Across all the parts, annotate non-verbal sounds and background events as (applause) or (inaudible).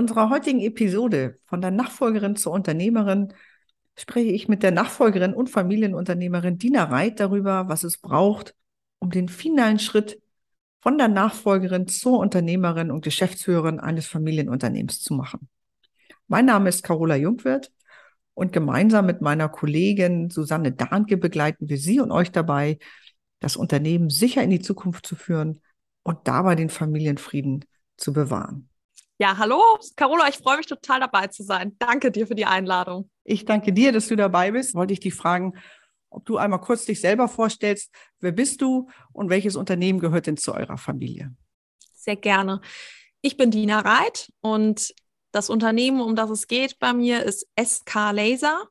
Unserer heutigen Episode von der Nachfolgerin zur Unternehmerin spreche ich mit der Nachfolgerin und Familienunternehmerin Dina Reit darüber, was es braucht, um den finalen Schritt von der Nachfolgerin zur Unternehmerin und Geschäftsführerin eines Familienunternehmens zu machen. Mein Name ist Carola Jungwirth und gemeinsam mit meiner Kollegin Susanne Dahnke begleiten wir Sie und euch dabei, das Unternehmen sicher in die Zukunft zu führen und dabei den Familienfrieden zu bewahren. Ja, hallo, Carola, ich freue mich total dabei zu sein. Danke dir für die Einladung. Ich danke dir, dass du dabei bist. Wollte ich dich fragen, ob du einmal kurz dich selber vorstellst. Wer bist du und welches Unternehmen gehört denn zu eurer Familie? Sehr gerne. Ich bin Dina Reit und das Unternehmen, um das es geht bei mir, ist SK Laser.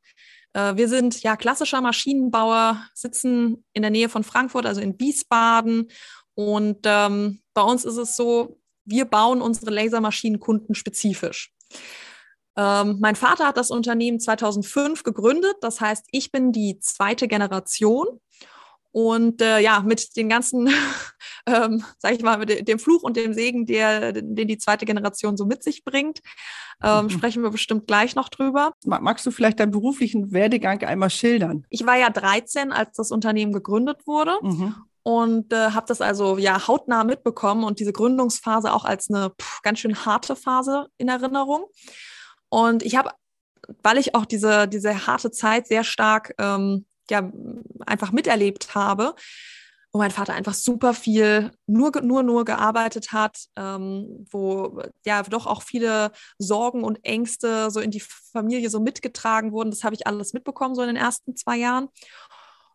Äh, wir sind ja klassischer Maschinenbauer, sitzen in der Nähe von Frankfurt, also in Wiesbaden. Und ähm, bei uns ist es so, wir bauen unsere Lasermaschinen kundenspezifisch. Ähm, mein Vater hat das Unternehmen 2005 gegründet. Das heißt, ich bin die zweite Generation. Und äh, ja, mit den ganzen, (laughs) ähm, sag ich mal, mit dem Fluch und dem Segen, der, den die zweite Generation so mit sich bringt, ähm, mhm. (laughs) sprechen wir bestimmt gleich noch drüber. Magst du vielleicht deinen beruflichen Werdegang einmal schildern? Ich war ja 13, als das Unternehmen gegründet wurde. Mhm und äh, habe das also ja hautnah mitbekommen und diese Gründungsphase auch als eine pff, ganz schön harte Phase in Erinnerung. Und ich habe, weil ich auch diese, diese harte Zeit sehr stark ähm, ja, einfach miterlebt habe, wo mein Vater einfach super viel nur, nur, nur gearbeitet hat, ähm, wo ja doch auch viele Sorgen und Ängste so in die Familie so mitgetragen wurden. Das habe ich alles mitbekommen, so in den ersten zwei Jahren.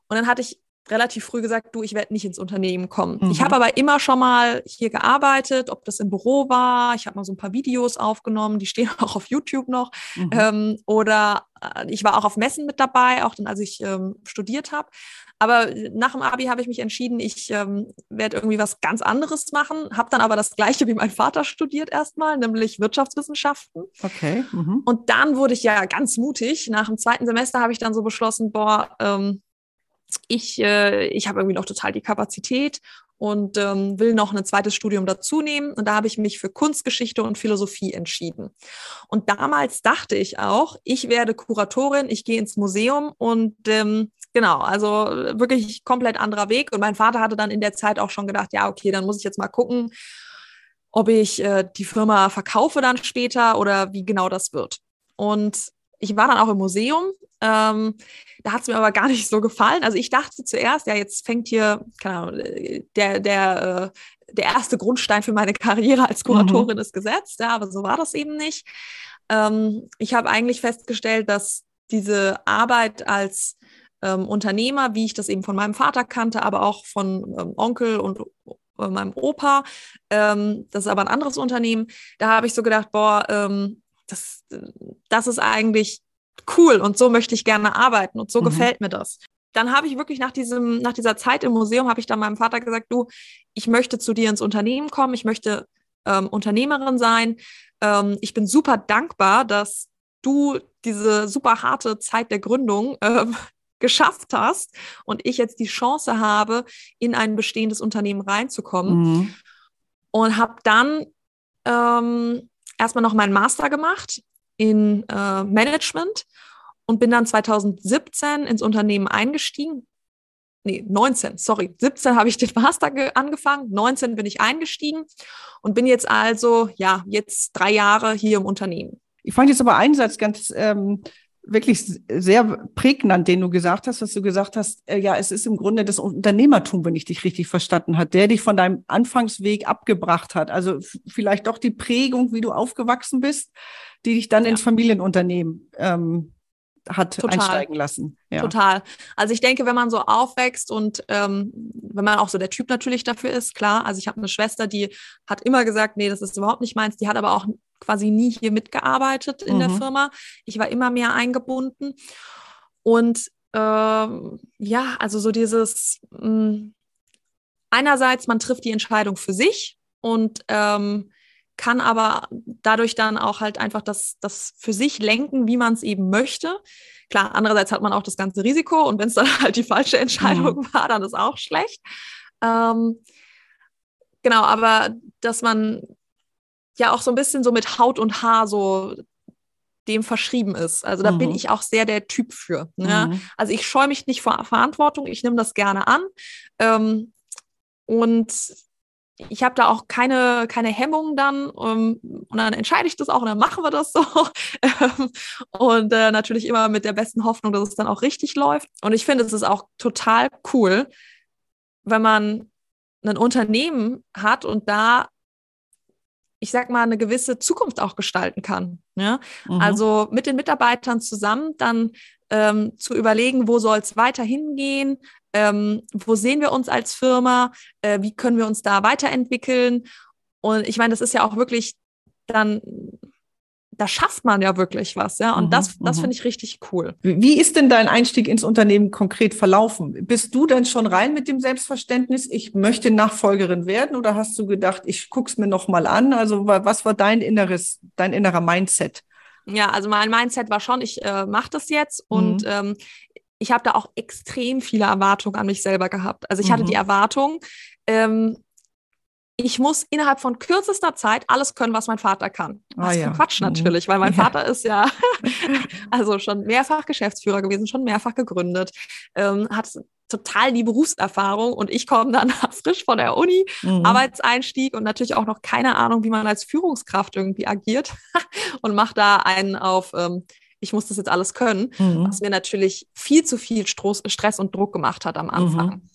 Und dann hatte ich relativ früh gesagt, du, ich werde nicht ins Unternehmen kommen. Mhm. Ich habe aber immer schon mal hier gearbeitet, ob das im Büro war. Ich habe mal so ein paar Videos aufgenommen, die stehen (laughs) auch auf YouTube noch. Mhm. Ähm, oder äh, ich war auch auf Messen mit dabei, auch dann, als ich ähm, studiert habe. Aber nach dem Abi habe ich mich entschieden, ich ähm, werde irgendwie was ganz anderes machen. Habe dann aber das Gleiche wie mein Vater studiert erstmal, nämlich Wirtschaftswissenschaften. Okay. Mhm. Und dann wurde ich ja ganz mutig. Nach dem zweiten Semester habe ich dann so beschlossen, boah, ähm, ich, äh, ich habe irgendwie noch total die Kapazität und ähm, will noch ein zweites Studium dazu nehmen. Und da habe ich mich für Kunstgeschichte und Philosophie entschieden. Und damals dachte ich auch, ich werde Kuratorin, ich gehe ins Museum und ähm, genau, also wirklich komplett anderer Weg. Und mein Vater hatte dann in der Zeit auch schon gedacht, ja, okay, dann muss ich jetzt mal gucken, ob ich äh, die Firma verkaufe dann später oder wie genau das wird. Und ich war dann auch im Museum. Ähm, da hat es mir aber gar nicht so gefallen. Also ich dachte zuerst, ja, jetzt fängt hier, keine Ahnung, der, der, äh, der erste Grundstein für meine Karriere als Kuratorin mhm. ist gesetzt. Ja, aber so war das eben nicht. Ähm, ich habe eigentlich festgestellt, dass diese Arbeit als ähm, Unternehmer, wie ich das eben von meinem Vater kannte, aber auch von ähm, Onkel und äh, meinem Opa, ähm, das ist aber ein anderes Unternehmen, da habe ich so gedacht, boah, ähm, das, das ist eigentlich cool und so möchte ich gerne arbeiten und so mhm. gefällt mir das. Dann habe ich wirklich nach diesem, nach dieser Zeit im Museum, habe ich dann meinem Vater gesagt, du, ich möchte zu dir ins Unternehmen kommen, ich möchte ähm, Unternehmerin sein. Ähm, ich bin super dankbar, dass du diese super harte Zeit der Gründung ähm, (laughs) geschafft hast und ich jetzt die Chance habe, in ein bestehendes Unternehmen reinzukommen. Mhm. Und habe dann ähm, erstmal noch meinen Master gemacht in äh, Management und bin dann 2017 ins Unternehmen eingestiegen. Nee, 19, sorry. 17 habe ich den Master angefangen, 19 bin ich eingestiegen und bin jetzt also, ja, jetzt drei Jahre hier im Unternehmen. Ich fand jetzt aber einen Satz ganz ähm, wirklich sehr prägnant, den du gesagt hast, dass du gesagt hast, äh, ja, es ist im Grunde das Unternehmertum, wenn ich dich richtig verstanden hat, der dich von deinem Anfangsweg abgebracht hat. Also vielleicht doch die Prägung, wie du aufgewachsen bist, die dich dann ja. ins Familienunternehmen ähm, hat Total. einsteigen lassen. Ja. Total. Also ich denke, wenn man so aufwächst und ähm, wenn man auch so der Typ natürlich dafür ist, klar. Also ich habe eine Schwester, die hat immer gesagt, nee, das ist überhaupt nicht meins. Die hat aber auch quasi nie hier mitgearbeitet in mhm. der Firma. Ich war immer mehr eingebunden. Und ähm, ja, also so dieses, mh, hm, einerseits, man trifft die Entscheidung für sich und ähm, kann aber dadurch dann auch halt einfach das, das für sich lenken, wie man es eben möchte. Klar, andererseits hat man auch das ganze Risiko und wenn es dann (laughs) halt die falsche Entscheidung mhm. war, dann ist auch schlecht. Ähm, genau, aber dass man ja auch so ein bisschen so mit Haut und Haar so dem verschrieben ist. Also da mhm. bin ich auch sehr der Typ für. Ne? Mhm. Also ich scheue mich nicht vor Verantwortung, ich nehme das gerne an. Ähm, und ich habe da auch keine, keine Hemmungen dann um, ähm, und dann entscheide ich das auch und dann machen wir das so. (laughs) Ähm, und äh, natürlich immer mit der besten Hoffnung, dass es dann auch richtig läuft. Und ich finde, es ist auch total cool, wenn man ein Unternehmen hat und da ich sag mal, eine gewisse Zukunft auch gestalten kann. Ja? Mhm. Also mit den Mitarbeitern zusammen dann ähm, zu überlegen, wo soll es weiterhin gehen, ähm, wo sehen wir uns als Firma, äh, wie können wir uns da weiterentwickeln. Und ich meine, das ist ja auch wirklich dann da schafft man ja wirklich was, ja. Und mhm, das, das mhm. finde ich richtig cool. Wie ist denn dein Einstieg ins Unternehmen konkret verlaufen? Bist du denn schon rein mit dem Selbstverständnis, ich möchte Nachfolgerin werden, oder hast du gedacht, ich guck's mir noch mal an? Also was war dein inneres, dein innerer Mindset? Ja, also mein Mindset war schon, ich äh, mache das jetzt und mhm. ähm, ich habe da auch extrem viele Erwartungen an mich selber gehabt. Also ich hatte die mhm. Erwartung, ähm, ich muss innerhalb von kürzester Zeit alles können, was mein Vater kann. Ah was ah, ja. Quatsch mhm. natürlich, weil mein ja. Vater ist ja (laughs) also schon mehrfach Geschäftsführer gewesen, schon mehrfach gegründet, ähm, hat total die Berufserfahrung und ich komme dann (laughs) frisch von der Uni, mhm. Arbeitseinstieg und natürlich auch noch keine Ahnung, wie man als Führungskraft irgendwie agiert (laughs) und mache da einen auf, ähm, ich muss das jetzt alles können, mhm. was mir natürlich viel zu viel Stress und Druck gemacht hat am Anfang. Mhm.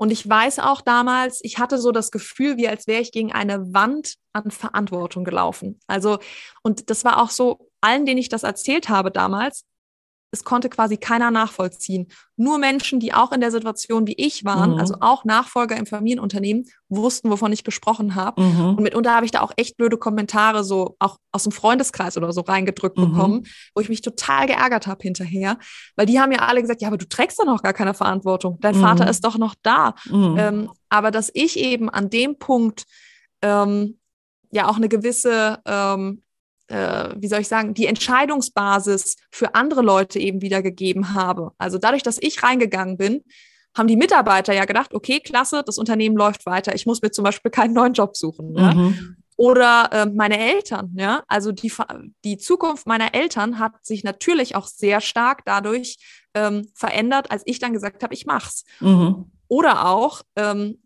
Und ich weiß auch damals, ich hatte so das Gefühl, wie als wäre ich gegen eine Wand an Verantwortung gelaufen. Also, und das war auch so, allen, denen ich das erzählt habe damals, es konnte quasi keiner nachvollziehen. Nur Menschen, die auch in der Situation wie ich waren, mhm. also auch Nachfolger im Familienunternehmen, wussten, wovon ich gesprochen habe. Mhm. Und mitunter habe ich da auch echt blöde Kommentare so auch aus dem Freundeskreis oder so reingedrückt mhm. bekommen, wo ich mich total geärgert habe hinterher, weil die haben ja alle gesagt, ja, aber du trägst doch noch gar keine Verantwortung. Dein Vater mhm. ist doch noch da. Mhm. Ähm, aber dass ich eben an dem Punkt ähm, ja auch eine gewisse ähm, äh, wie soll ich sagen, die Entscheidungsbasis für andere Leute eben wieder gegeben habe. Also dadurch, dass ich reingegangen bin, haben die Mitarbeiter ja gedacht, okay, klasse, das Unternehmen läuft weiter. Ich muss mir zum Beispiel keinen neuen Job suchen. Ja? Mhm. Oder äh, meine Eltern, ja. Also die, die Zukunft meiner Eltern hat sich natürlich auch sehr stark dadurch ähm, verändert, als ich dann gesagt habe, ich mach's. Mhm. Oder auch, ähm,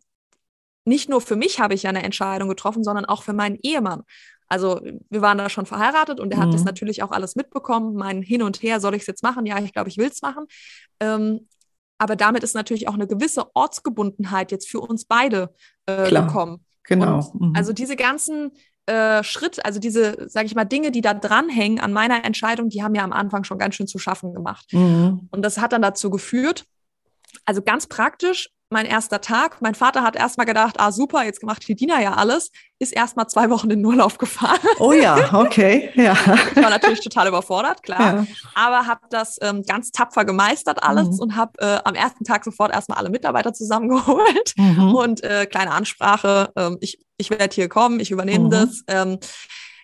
nicht nur für mich habe ich ja eine Entscheidung getroffen, sondern auch für meinen Ehemann. Also wir waren da schon verheiratet und er hat mhm. das natürlich auch alles mitbekommen. Mein Hin und Her, soll ich es jetzt machen? Ja, ich glaube, ich will es machen. Ähm, aber damit ist natürlich auch eine gewisse Ortsgebundenheit jetzt für uns beide äh, gekommen. Genau. Mhm. Also diese ganzen äh, Schritt, also diese, sage ich mal, Dinge, die da dranhängen an meiner Entscheidung, die haben mir am Anfang schon ganz schön zu schaffen gemacht. Mhm. Und das hat dann dazu geführt, also ganz praktisch, mein erster Tag. Mein Vater hat erstmal gedacht, ah super, jetzt macht die Dina ja alles, ist erstmal zwei Wochen in Urlaub gefahren. Oh ja, okay, (laughs) ja. Ich war natürlich total überfordert, klar, ja. aber habe das ähm, ganz tapfer gemeistert alles mhm. und habe äh, am ersten Tag sofort erstmal alle Mitarbeiter zusammengeholt mhm. und äh, kleine Ansprache, ähm, ich, ich werde hier kommen, ich übernehme mhm. das. Ähm,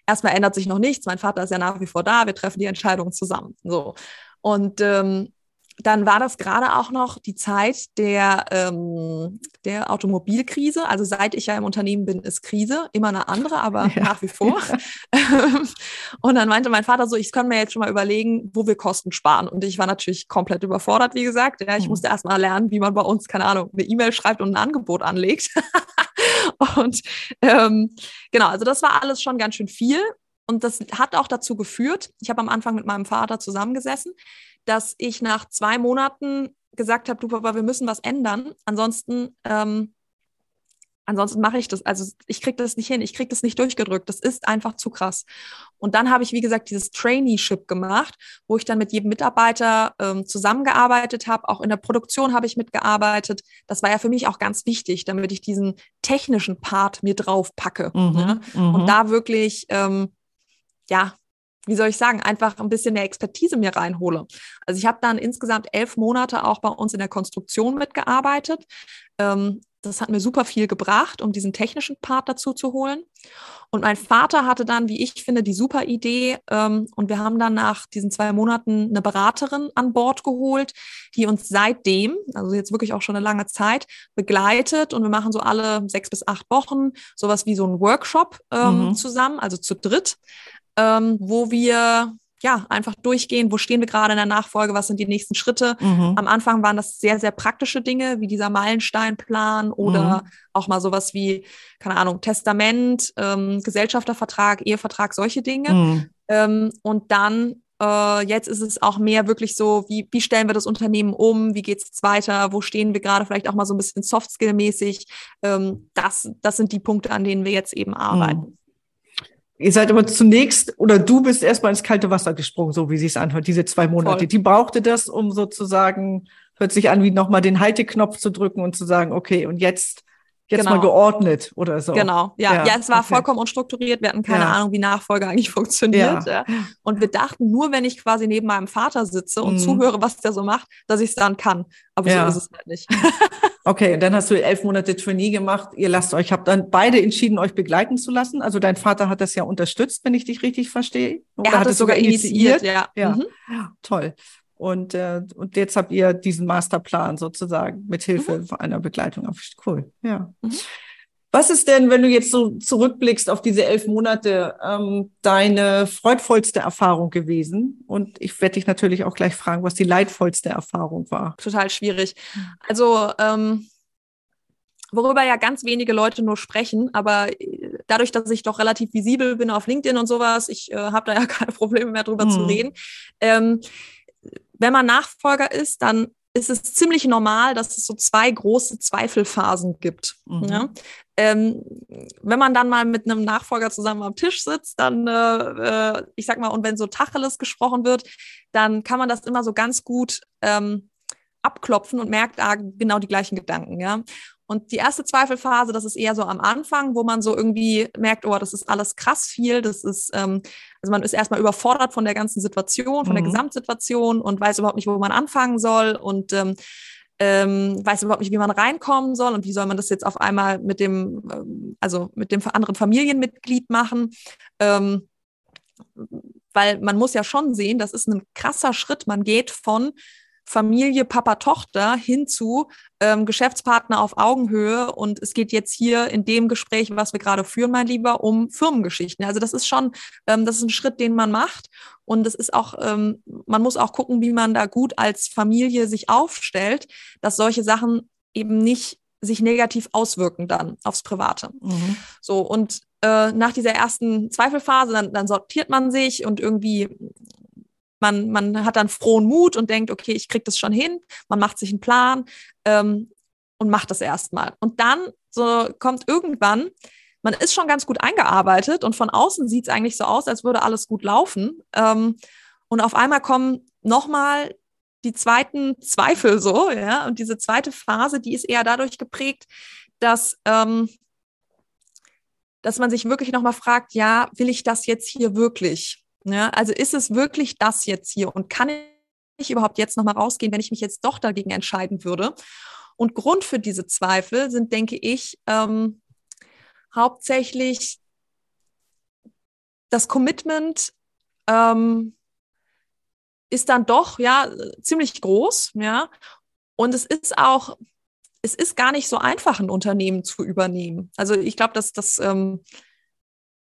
erstmal ändert sich noch nichts, mein Vater ist ja nach wie vor da, wir treffen die Entscheidungen zusammen. So. Und ähm, dann war das gerade auch noch die Zeit der, ähm, der Automobilkrise. Also seit ich ja im Unternehmen bin, ist Krise. Immer eine andere, aber (laughs) ja. nach wie vor. (laughs) Und dann meinte mein Vater so, ich kann mir jetzt schon mal überlegen, wo wir Kosten sparen. Und ich war natürlich komplett überfordert, wie gesagt. Ja, ich mhm. musste erst mal lernen, wie man bei uns, keine Ahnung, eine E-Mail schreibt und ein Angebot anlegt. (laughs) und ähm, genau, also das war alles schon ganz schön viel. Und das hat auch dazu geführt, ich habe am Anfang mit meinem Vater zusammengesessen, dass ich nach zwei Monaten gesagt habe, du Papa, wir müssen was ändern. Ansonsten, ähm, ansonsten mache ich das. Also ich kriege das nicht hin, ich kriege das nicht durchgedrückt. Das ist einfach zu krass. Und dann habe ich, wie gesagt, dieses Traineeship gemacht, wo ich dann mit jedem Mitarbeiter ähm, zusammengearbeitet habe. Auch in der Produktion habe ich mitgearbeitet. Das war ja für mich auch ganz wichtig, damit ich diesen technischen Part mir drauf packe. Mhm, ne? Und mhm. da wirklich ähm, ja, wie soll ich sagen, einfach ein bisschen mehr Expertise mir reinhole. Also ich habe dann insgesamt elf Monate auch bei uns in der Konstruktion mitgearbeitet. Ähm, das hat mir super viel gebracht, um diesen technischen Part dazu zu holen. Und mein Vater hatte dann, wie ich finde, die super Idee. Ähm, und wir haben dann nach diesen zwei Monaten eine Beraterin an Bord geholt, die uns seitdem, also jetzt wirklich auch schon eine lange Zeit, begleitet. Und wir machen so alle sechs bis acht Wochen sowas wie so einen Workshop ähm, mhm. zusammen, also zu dritt, ähm, wo wir ja, einfach durchgehen, wo stehen wir gerade in der Nachfolge, was sind die nächsten Schritte. Mhm. Am Anfang waren das sehr, sehr praktische Dinge, wie dieser Meilensteinplan oder mhm. auch mal sowas wie, keine Ahnung, Testament, ähm, Gesellschaftervertrag, Ehevertrag, solche Dinge. Mhm. Ähm, und dann äh, jetzt ist es auch mehr wirklich so, wie, wie stellen wir das Unternehmen um, wie geht es weiter, wo stehen wir gerade, vielleicht auch mal so ein bisschen Softskill-mäßig. Ähm, das, das sind die Punkte, an denen wir jetzt eben arbeiten. Ihr seid aber zunächst, oder du bist erstmal ins kalte Wasser gesprungen, so wie sie es anhört, diese zwei Monate. Voll. Die brauchte das, um sozusagen, hört sich an, wie nochmal den Halteknopf zu drücken und zu sagen, okay, und jetzt jetzt genau. mal geordnet oder so. Genau, ja. Ja, ja es war okay. vollkommen unstrukturiert. Wir hatten keine ja. Ahnung, wie Nachfolge eigentlich (laughs) funktioniert. Ja. Und wir dachten, nur wenn ich quasi neben meinem Vater sitze und mhm. zuhöre, was der so macht, dass ich es dann kann. Aber so ist es halt nicht. (laughs) okay, und dann hast du elf Monate Trainee gemacht. Ihr lasst euch, habt dann beide entschieden, euch begleiten zu lassen. Also dein Vater hat das ja unterstützt, wenn ich dich richtig verstehe. Oder er hat, es sogar initiiert. initiiert ja. Mhm. Toll. Und, äh, und jetzt habt ihr diesen Masterplan sozusagen mit Hilfe mhm. einer Begleitung. Cool, ja. Mhm. Was ist denn, wenn du jetzt so zurückblickst auf diese elf Monate, ähm, deine freudvollste Erfahrung gewesen? Und ich werde dich natürlich auch gleich fragen, was die leidvollste Erfahrung war. Total schwierig. Also ähm, worüber ja ganz wenige Leute nur sprechen, aber äh, dadurch, dass ich doch relativ visibel bin auf LinkedIn und sowas, ich äh, habe da ja (laughs) keine Probleme mehr drüber hm. zu reden. Ähm, wenn man Nachfolger ist, dann ist es ziemlich normal, dass es so zwei große Zweifelphasen gibt. Mhm. Ja? Ähm, wenn man dann mal mit einem Nachfolger zusammen am Tisch sitzt, dann, äh, äh ich sag mal, und wenn so Tacheles gesprochen wird, dann kann man das immer so ganz gut ähm, abklopfen und merkt, ah, genau die gleichen Gedanken, ja. Und die erste Zweifelphase, das ist eher so am Anfang, wo man so irgendwie merkt, oh, das ist alles krass viel. Das ist, ähm, also man ist erstmal überfordert von der ganzen Situation, von mhm. der Gesamtsituation und weiß überhaupt nicht, wo man anfangen soll und ähm, ähm, weiß überhaupt nicht, wie man reinkommen soll und wie soll man das jetzt auf einmal mit dem, ähm, also mit dem anderen Familienmitglied machen. Ähm, weil man muss ja schon sehen, das ist ein krasser Schritt. Man geht von Familie, Papa, Tochter hinzu ähm, Geschäftspartner auf Augenhöhe. Und es geht jetzt hier in dem Gespräch, was wir gerade führen, mein Lieber, um Firmengeschichten. Also das ist schon, ähm, das ist ein Schritt, den man macht. Und es ist auch, ähm, man muss auch gucken, wie man da gut als Familie sich aufstellt, dass solche Sachen eben nicht sich negativ auswirken dann aufs Private. Mhm. So, und äh, nach dieser ersten Zweifelphase, dann, dann sortiert man sich und irgendwie man, man hat dann frohen Mut und denkt, okay, ich krieg das schon hin. Man macht sich einen Plan ähm, und macht das erstmal. Und dann so kommt irgendwann, man ist schon ganz gut eingearbeitet und von außen sieht es eigentlich so aus, als würde alles gut laufen. Ähm, und auf einmal kommen nochmal die zweiten Zweifel so, ja. Und diese zweite Phase, die ist eher dadurch geprägt, dass, ähm, dass man sich wirklich nochmal fragt, ja, will ich das jetzt hier wirklich? Ja, also ist es wirklich das jetzt hier und kann ich überhaupt jetzt nochmal rausgehen, wenn ich mich jetzt doch dagegen entscheiden würde? Und Grund für diese Zweifel sind, denke ich, ähm, hauptsächlich das Commitment ähm, ist dann doch ja ziemlich groß, ja. Und es ist auch, es ist gar nicht so einfach, ein Unternehmen zu übernehmen. Also ich glaube, dass das ähm,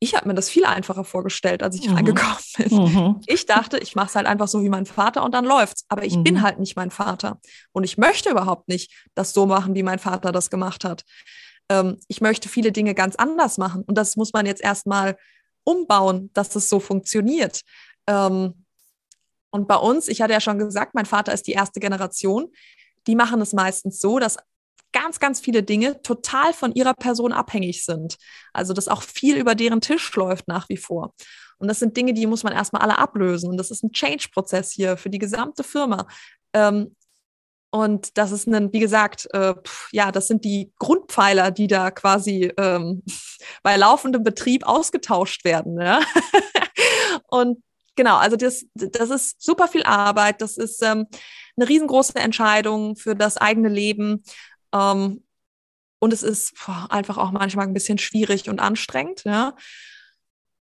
ich habe mir das viel einfacher vorgestellt, als ich mhm. reingekommen bin. Mhm. Ich dachte, ich mache es halt einfach so wie mein Vater und dann läuft's. Aber ich mhm. bin halt nicht mein Vater. Und ich möchte überhaupt nicht das so machen, wie mein Vater das gemacht hat. Ähm, ich möchte viele Dinge ganz anders machen. Und das muss man jetzt erstmal umbauen, dass das so funktioniert. Ähm, und bei uns, ich hatte ja schon gesagt, mein Vater ist die erste Generation. Die machen es meistens so, dass ganz, ganz viele Dinge total von ihrer Person abhängig sind. Also, dass auch viel über deren Tisch läuft nach wie vor. Und das sind Dinge, die muss man erstmal alle ablösen. Und das ist ein Change-Prozess hier für die gesamte Firma. Ähm, und das ist ein, wie gesagt, äh, ja, das sind die Grundpfeiler, die da quasi ähm, (laughs) bei laufendem Betrieb ausgetauscht werden. Ja? (laughs) Und genau, also das, das ist super viel Arbeit. Das ist ähm, eine riesengroße Entscheidung für das eigene Leben. Ähm, und es ist einfach auch manchmal ein bisschen schwierig und anstrengend. Ja.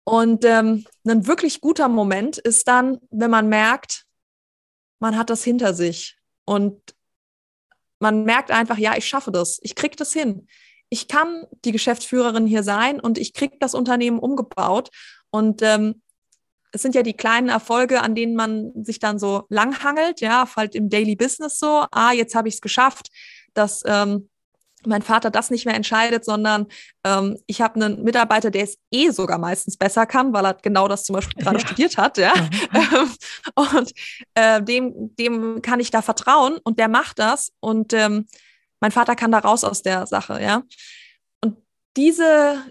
Und ähm, ein wirklich guter Moment ist dann, wenn man merkt, man hat das hinter sich und man merkt einfach, ja, ich schaffe das, ich kriege das hin. Ich kann die Geschäftsführerin hier sein und ich kriege das Unternehmen umgebaut. Und ähm, es sind ja die kleinen Erfolge, an denen man sich dann so langhangelt, ja, halt im Daily Business so, ah, jetzt habe ich es geschafft, dass ähm, mein Vater das nicht mehr entscheidet, sondern ähm, ich habe einen Mitarbeiter, der es eh sogar meistens besser kann, weil er genau das zum Beispiel gerade ja. studiert hat, ja. Mhm. (laughs) und äh, dem, dem kann ich da vertrauen und der macht das und ähm, mein Vater kann da raus aus der Sache, ja. Und diese,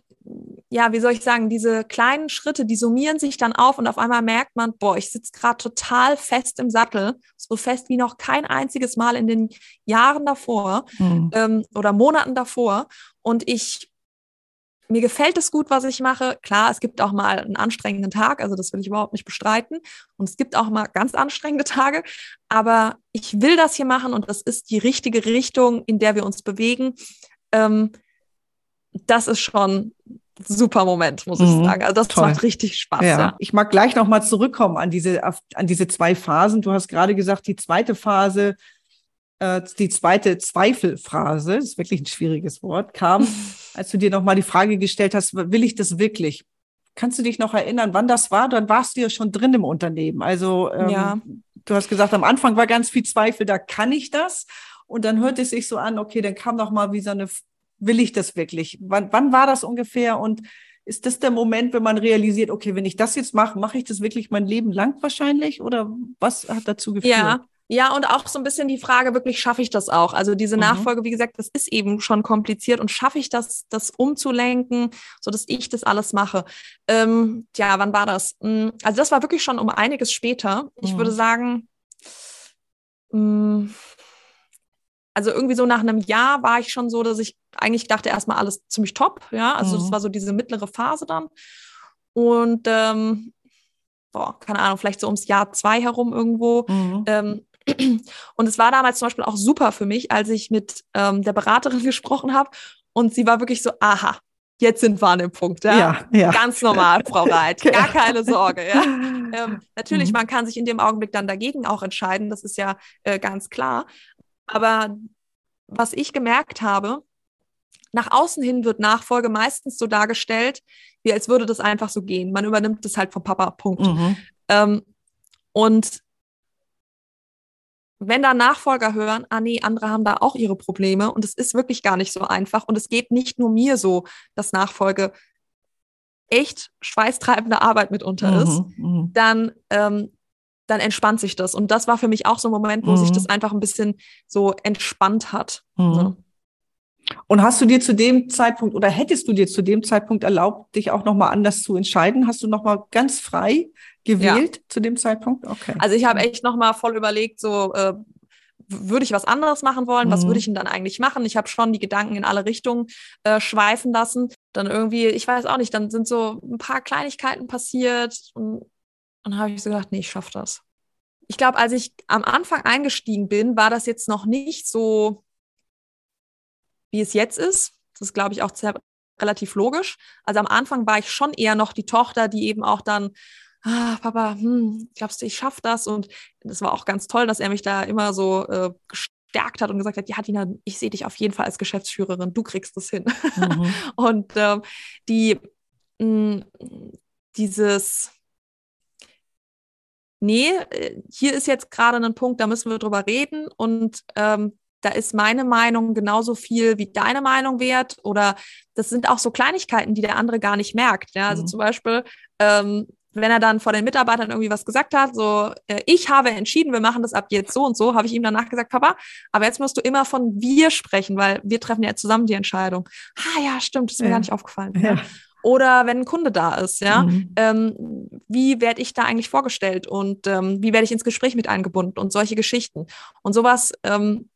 ja, wie soll ich sagen, diese kleinen Schritte, die summieren sich dann auf und auf einmal merkt man, boah, ich sitze gerade total fest im Sattel, so fest wie noch kein einziges Mal in den Jahren davor mhm. ähm, oder Monaten davor. Und ich, mir gefällt es gut, was ich mache. Klar, es gibt auch mal einen anstrengenden Tag, also das will ich überhaupt nicht bestreiten. Und es gibt auch mal ganz anstrengende Tage, aber ich will das hier machen und das ist die richtige Richtung, in der wir uns bewegen. Ähm, das ist schon super Moment, muss mhm, ich sagen. Also das toll. macht richtig Spaß. Ja. ja. Ich mag gleich nochmal zurückkommen an diese, an diese zwei Phasen. Du hast gerade gesagt, die zweite Phase, äh, die zweite Zweifelphase, ist wirklich ein schwieriges Wort, kam, (laughs) als du dir nochmal die Frage gestellt hast, will ich das wirklich? Kannst du dich noch erinnern, wann das war? Dann warst du ja schon drin im Unternehmen. Also ähm, ja. du hast gesagt, am Anfang war ganz viel Zweifel, da kann ich das. Und dann hörte es sich so an, okay, dann kam noch mal wie so eine will ich das wirklich? Wann, wann war das ungefähr? Und ist das der Moment, wenn man realisiert, okay, wenn ich das jetzt mache, mache ich das wirklich mein Leben lang wahrscheinlich? Oder was hat dazu geführt? Ja. Ja, und auch so ein bisschen die Frage, wirklich schaffe ich das auch? Also diese mhm. Nachfolge, wie gesagt, das ist eben schon kompliziert und schaffe ich das, das umzulenken, so dass ich das alles mache? Ähm, ja, wann war das? Hm, also das war wirklich schon um einiges später. Ich mhm. würde sagen, mh, hm, also irgendwie so nach einem Jahr war ich schon so, dass ich eigentlich dachte erstmal alles ziemlich top, ja. Also mhm. das war so diese mittlere Phase dann. Und ähm, boah, keine Ahnung, vielleicht so ums Jahr zwei herum irgendwo. Mhm. Ähm, (clears throat) und es war damals zum Beispiel auch super für mich, als ich mit ähm, der Beraterin (laughs) gesprochen habe und sie war wirklich so, aha, jetzt sind wir an dem Punkt, ja. ja, ja. Ganz normal, Frau Reit, (laughs) gar keine Sorge, ja. (laughs) Ähm, natürlich, mhm. man kann sich in dem Augenblick dann dagegen auch entscheiden, das ist ja äh, ganz klar. Aber was ich gemerkt habe, nach außen hin wird Nachfolge meistens so dargestellt, wie als würde das einfach so gehen. Man übernimmt das halt vom Papa, Punkt. Mhm. Ähm, und wenn da Nachfolger hören, ah nee, andere haben da auch ihre Probleme und es ist wirklich gar nicht so einfach und es geht nicht nur mir so, dass Nachfolge echt schweißtreibende Arbeit mitunter mhm, ist, mhm. dann ähm, dann entspannt sich das. Und das war für mich auch so ein Moment, wo mhm. sich das einfach ein bisschen so entspannt hat. Mhm. So. Und hast du dir zu dem Zeitpunkt oder hättest du dir zu dem Zeitpunkt erlaubt, dich auch nochmal anders zu entscheiden? Hast du nochmal ganz frei gewählt ja. zu dem Zeitpunkt? Okay. Also ich habe echt nochmal voll überlegt, so äh, würde ich was anderes machen wollen? Was mhm. würde ich denn dann eigentlich machen? Ich habe schon die Gedanken in alle Richtungen äh, schweifen lassen. Dann irgendwie, ich weiß auch nicht, dann sind so ein paar Kleinigkeiten passiert und und habe ich so gedacht, nee, ich schaffe das. Ich glaube, als ich am Anfang eingestiegen bin, war das jetzt noch nicht so, wie es jetzt ist. Das ist, glaube ich, auch sehr, relativ logisch. Also am Anfang war ich schon eher noch die Tochter, die eben auch dann, ah, Papa, hm, glaubst du, ich schaffe das? Und das war auch ganz toll, dass er mich da immer so äh, gestärkt hat und gesagt hat, ja, Dina, ich sehe dich auf jeden Fall als Geschäftsführerin, du kriegst das hin. Mhm. (laughs) und äh, die, mh, hm, dieses, nee, äh, hier ist jetzt gerade ein Punkt, da müssen wir drüber reden und ähm, da ist meine Meinung genauso viel wie deine Meinung wert oder das sind auch so Kleinigkeiten, die der andere gar nicht merkt. Ja, also mhm. zum Beispiel, ähm, wenn er dann vor den Mitarbeitern irgendwie was gesagt hat, so, äh, ich habe entschieden, wir machen das ab jetzt so und so, habe ich ihm danach gesagt, Papa, aber jetzt musst du immer von wir sprechen, weil wir treffen ja zusammen die Entscheidung. Ah ja, stimmt, das ist mir ja. gar nicht aufgefallen. Ja. Oder wenn ein Kunde da ist, ja, mhm. ähm, wie werde ich da eigentlich vorgestellt und ähm, wie werde ich ins Gespräch mit eingebunden und solche Geschichten. Und sowas, ähm,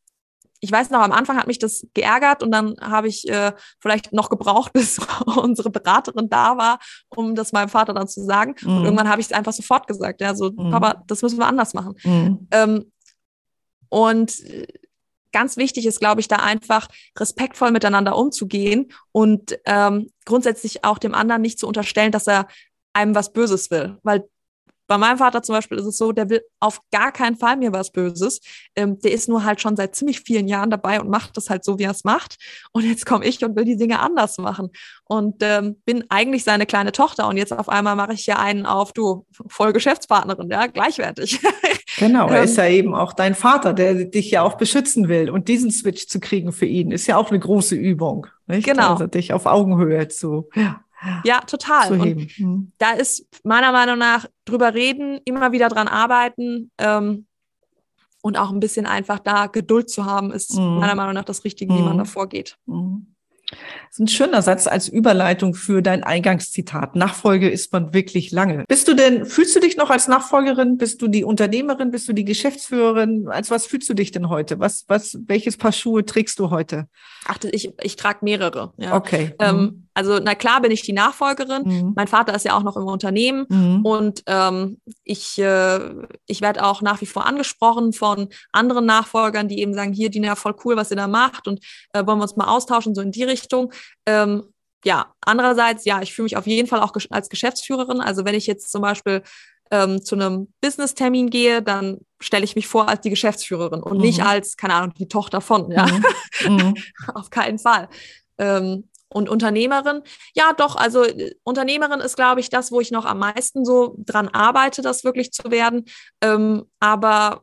ich weiß noch, am Anfang hat mich das geärgert und dann habe ich äh, vielleicht noch gebraucht, (laughs) bis unsere Beraterin da war, um das meinem Vater dann zu sagen. Mhm. Und irgendwann habe ich es einfach sofort gesagt. Ja, so, mhm. Papa, das müssen wir anders machen. Mhm. Ähm, und ganz wichtig ist, glaube ich, da einfach respektvoll miteinander umzugehen und ähm, grundsätzlich auch dem anderen nicht zu unterstellen, dass er einem was Böses will. Weil bei meinem Vater zum Beispiel ist es so, der will auf gar keinen Fall mir was Böses. Ähm, der ist nur halt schon seit ziemlich vielen Jahren dabei und macht das halt so, wie er es macht. Und jetzt komme ich und will die Dinge anders machen. Und ähm, bin eigentlich seine kleine Tochter. Und jetzt auf einmal mache ich hier einen auf, du, voll Geschäftspartnerin, ja, gleichwertig. (laughs) Genau, er ist ähm, ja eben auch dein Vater, der dich ja auch beschützen will. Und diesen Switch zu kriegen für ihn ist ja auch eine große Übung. Nicht? Genau. Also dich auf Augenhöhe zu. Ja. Ja, total. Und hm. da ist meiner Meinung nach drüber reden, immer wieder dran arbeiten ähm, und auch ein bisschen einfach da Geduld zu haben, ist mhm. meiner Meinung nach das Richtige, wie man mhm. da vorgeht. Mhm. Das ist ein schöner Satz als Überleitung für dein Eingangszitat. Nachfolge ist man wirklich lange. Bist du denn, fühlst du dich noch als Nachfolgerin? Bist du die Unternehmerin? Bist du die Geschäftsführerin? Als was fühlst du dich denn heute? Was, was, welches Paar Schuhe trägst du heute? Ach, ich, ich trage mehrere. Ja. Okay. Ähm. Also, na klar bin ich die Nachfolgerin. Mhm. Mein Vater ist ja auch noch im Unternehmen mhm. und ähm, ich, äh, ich werde auch nach wie vor angesprochen von anderen Nachfolgern, die eben sagen, hier, Dina, voll cool, was ihr da macht und äh, wollen wir uns mal austauschen, so in die Richtung. Ähm, ja, andererseits, ja, ich fühle mich auf jeden Fall auch als Geschäftsführerin. Also wenn ich jetzt zum Beispiel ähm, zu einem Business-Termin gehe, dann stelle ich mich vor als die Geschäftsführerin und mhm. nicht als, keine Ahnung, die Tochter von. Ja? Mhm. mhm. (laughs) Auf keinen Fall. Ähm, und Unternehmerin, ja doch, also äh, Unternehmerin ist, glaube ich, das, wo ich noch am meisten so dran arbeite, das wirklich zu werden. Ähm, aber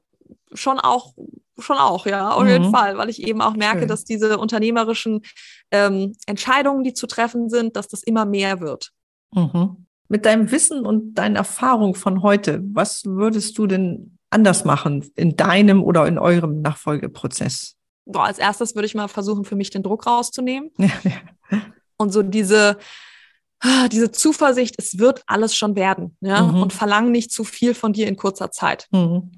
schon auch, schon auch, ja, auf mhm. jeden Fall, weil ich eben auch merke, Schön. dass diese unternehmerischen ähm, Entscheidungen, die zu treffen sind, dass das immer mehr wird. Mhm. Mit deinem Wissen und deinen Erfahrungen von heute, was würdest du denn anders machen in deinem oder in eurem Nachfolgeprozess? Boah, als erstes würde ich mal versuchen, für mich den Druck rauszunehmen. (laughs) Ja, ja. Und so diese, diese Zuversicht, es wird alles schon werden. Ja? Mhm. Und verlang nicht zu viel von dir in kurzer Zeit. Mhm.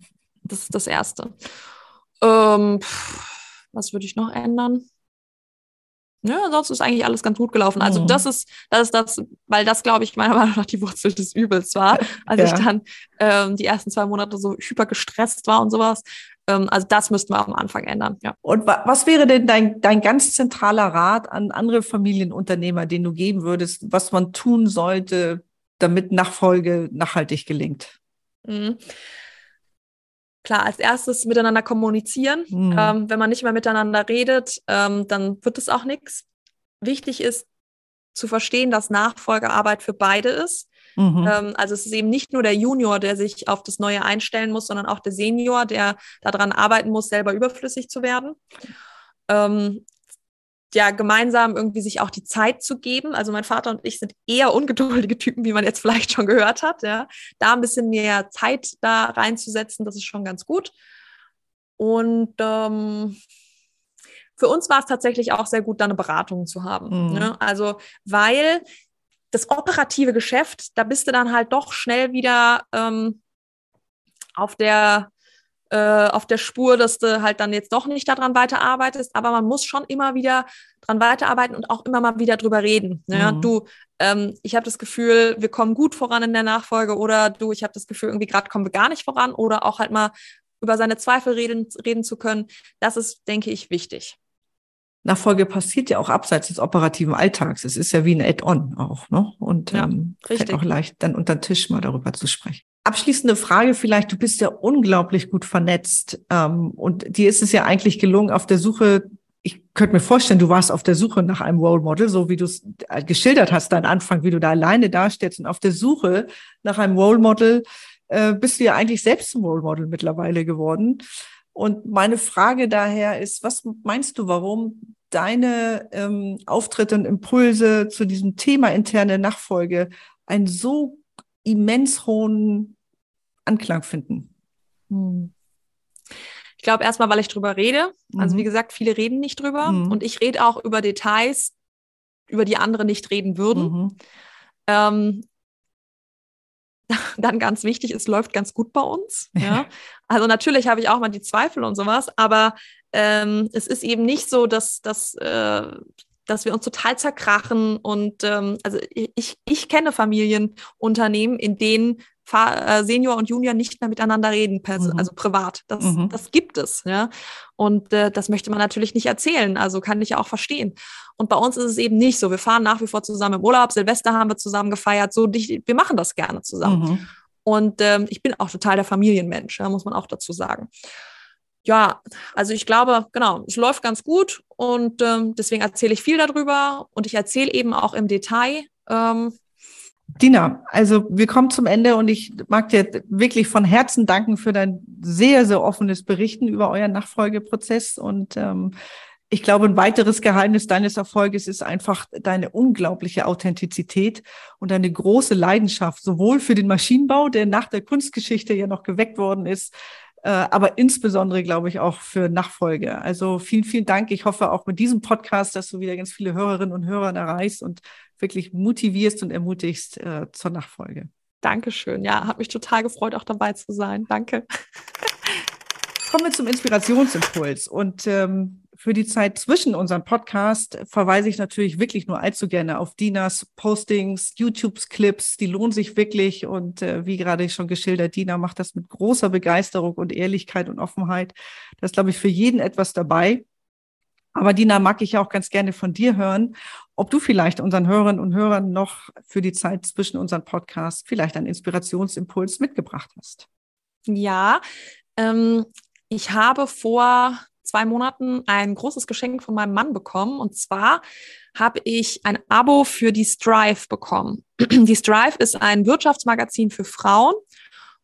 Das ist das Erste. Ähm, was würde ich noch ändern? Ja, sonst ist eigentlich alles ganz gut gelaufen. Also mhm. das ist, das ist das, weil das, glaube ich, meiner (laughs) Meinung nach die Wurzel des Übels war, als ja. ich dann ähm, die ersten zwei Monate so hyper gestresst war und sowas. Ähm, also das müssten wir am Anfang ändern. Ja. Und wa was wäre denn dein, dein ganz zentraler Rat an andere Familienunternehmer, den du geben würdest, was man tun sollte, damit Nachfolge nachhaltig gelingt? Mhm. Klar, als erstes miteinander kommunizieren. Mhm. Ähm, wenn man nicht mehr miteinander redet, ähm, dann wird es auch nichts. Wichtig ist zu verstehen, dass Nachfolgearbeit für beide ist. Mhm. Ähm, also es ist eben nicht nur der Junior, der sich auf das Neue einstellen muss, sondern auch der Senior, der daran arbeiten muss, selber überflüssig zu werden. Ähm, ja gemeinsam irgendwie sich auch die Zeit zu geben. Also mein Vater und ich sind eher ungeduldige Typen, wie man jetzt vielleicht schon gehört hat. Ja. Da ein bisschen mehr Zeit da reinzusetzen, das ist schon ganz gut. Und ähm, für uns war es tatsächlich auch sehr gut, da eine Beratung zu haben. Mhm. Ne? Also, weil das operative Geschäft, da bist du dann halt doch schnell wieder ähm, auf der äh, auf der Spur, dass du halt dann jetzt doch nicht daran weiterarbeitest, aber man muss schon immer wieder dran weiterarbeiten und auch immer mal wieder drüber reden. Ne? Mhm. Du, ähm, ich habe das Gefühl, wir kommen gut voran in der Nachfolge oder du, ich habe das Gefühl, irgendwie gerade kommen wir gar nicht voran oder auch halt mal über seine Zweifel reden, reden zu können. Das ist, denke ich, wichtig. Nachfolge passiert ja auch abseits des operativen Alltags. Es ist ja wie ein Add-on auch, ne? Und ja, ähm, fällt auch leicht, dann unter den Tisch mal darüber zu sprechen. Abschließende Frage vielleicht, du bist ja unglaublich gut vernetzt ähm, und dir ist es ja eigentlich gelungen, auf der Suche, ich könnte mir vorstellen, du warst auf der Suche nach einem Role Model, so wie du es äh, geschildert hast, dein Anfang, wie du da alleine dastehst und auf der Suche nach einem Role Model äh, bist du ja eigentlich selbst ein Role Model mittlerweile geworden. Und meine Frage daher ist, was meinst du, warum deine ähm, Auftritte und Impulse zu diesem Thema interne Nachfolge einen so immens hohen Anklang finden? Hm. Ich glaube erstmal, weil ich drüber rede. Also mhm. wie gesagt, viele reden nicht drüber mhm. und ich rede auch über Details, über die andere nicht reden würden. Mhm. Ähm, (laughs) dann ganz wichtig, es läuft ganz gut bei uns. (laughs) Ja? Also natürlich habe ich auch mal die Zweifel und sowas, aber ähm, es ist eben nicht so, dass, dass, äh, dass wir uns total zerkrachen. Und ähm, also ich, ich kenne Familienunternehmen, in denen äh, Senior und Junior nicht mehr miteinander reden, mhm. also privat. Das, mhm. das gibt es, ja. Und äh, das möchte man natürlich nicht erzählen. Also kann ich ja auch verstehen. Und bei uns ist es eben nicht so. Wir fahren nach wie vor zusammen im Urlaub. Silvester haben wir zusammen gefeiert. So, wir machen das gerne zusammen. Mhm. Und ähm, ich bin auch total der Familienmensch, ja, muss man auch dazu sagen. Ja, also ich glaube, genau, es läuft ganz gut und ähm, deswegen erzähle ich viel darüber und ich erzähle eben auch im Detail, ähm, Dina, also wir kommen zum Ende und ich mag dir wirklich von Herzen danken für dein sehr, sehr offenes Berichten über euren Nachfolgeprozess. Und ähm, ich glaube, ein weiteres Geheimnis deines Erfolges ist einfach deine unglaubliche Authentizität und deine große Leidenschaft, sowohl für den Maschinenbau, der nach der Kunstgeschichte ja noch geweckt worden ist, aber insbesondere, glaube ich, auch für Nachfolge. Also vielen, vielen Dank. Ich hoffe auch mit diesem Podcast, dass du wieder ganz viele Hörerinnen und Hörer erreichst und wirklich motivierst und ermutigst äh, zur Nachfolge. Dankeschön. Ja, hat mich total gefreut, auch dabei zu sein. Danke. Kommen wir zum Inspirationsimpuls. Und ähm, für die Zeit zwischen unserem Podcast verweise ich natürlich wirklich nur allzu gerne auf Dinas Postings, YouTube-Clips. Die lohnen sich wirklich. Und äh, wie gerade schon geschildert, Dina macht das mit großer Begeisterung und Ehrlichkeit und Offenheit. Da ist, glaube ich, für jeden etwas dabei. Aber Dina, mag ich ja auch ganz gerne von dir hören, ob du vielleicht unseren Hörerinnen und Hörern noch für die Zeit zwischen unseren Podcasts vielleicht einen Inspirationsimpuls mitgebracht hast. Ja, ähm, ich habe vor zwei Monaten ein großes Geschenk von meinem Mann bekommen. Und zwar habe ich ein Abo für die Strive bekommen. (clears throat) Die Strive ist ein Wirtschaftsmagazin für Frauen.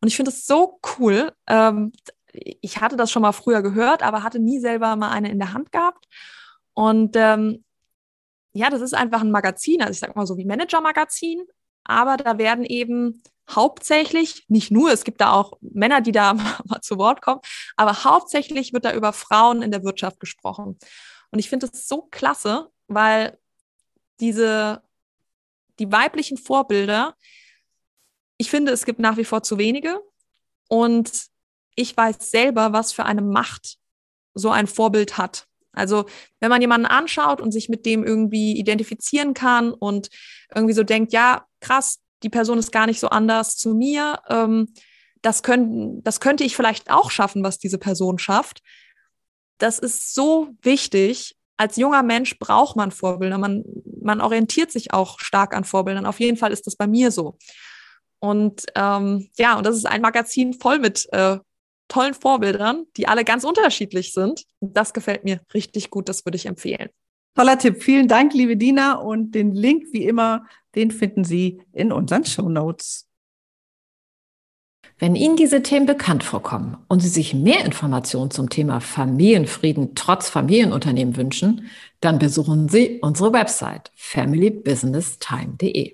Und ich finde es so cool. Ähm, ich hatte das schon mal früher gehört, aber hatte nie selber mal eine in der Hand gehabt. Und ähm, ja, das ist einfach ein Magazin, also ich sag mal so wie Manager-Magazin, aber da werden eben hauptsächlich, nicht nur, es gibt da auch Männer, die da (laughs) mal zu Wort kommen, aber hauptsächlich wird da über Frauen in der Wirtschaft gesprochen. Und ich finde es so klasse, weil diese, die weiblichen Vorbilder, ich finde, es gibt nach wie vor zu wenige. Und ich weiß selber, was für eine Macht so ein Vorbild hat. Also wenn man jemanden anschaut und sich mit dem irgendwie identifizieren kann und irgendwie so denkt, ja, krass, die Person ist gar nicht so anders zu mir, ähm, das, können, das könnte ich vielleicht auch schaffen, was diese Person schafft. Das ist so wichtig. Als junger Mensch braucht man Vorbilder. Man, man orientiert sich auch stark an Vorbildern. Auf jeden Fall ist das bei mir so. Und ähm, ja, und das ist ein Magazin voll mit äh, tollen Vorbildern, die alle ganz unterschiedlich sind. Das gefällt mir richtig gut, das würde ich empfehlen. Toller Tipp. Vielen Dank, liebe Dina. Und den Link, wie immer, den finden Sie in unseren Show Notes. Wenn Ihnen diese Themen bekannt vorkommen und Sie sich mehr Informationen zum Thema Familienfrieden trotz Familienunternehmen wünschen, dann besuchen Sie unsere Website familybusinesstime.de.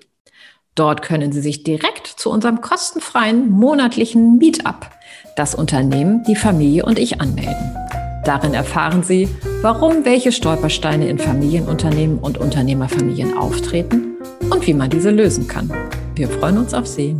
Dort können Sie sich direkt zu unserem kostenfreien monatlichen Meetup das Unternehmen, die Familie und ich anmelden. Darin erfahren Sie, warum welche Stolpersteine in Familienunternehmen und Unternehmerfamilien auftreten und wie man diese lösen kann. Wir freuen uns auf Sie.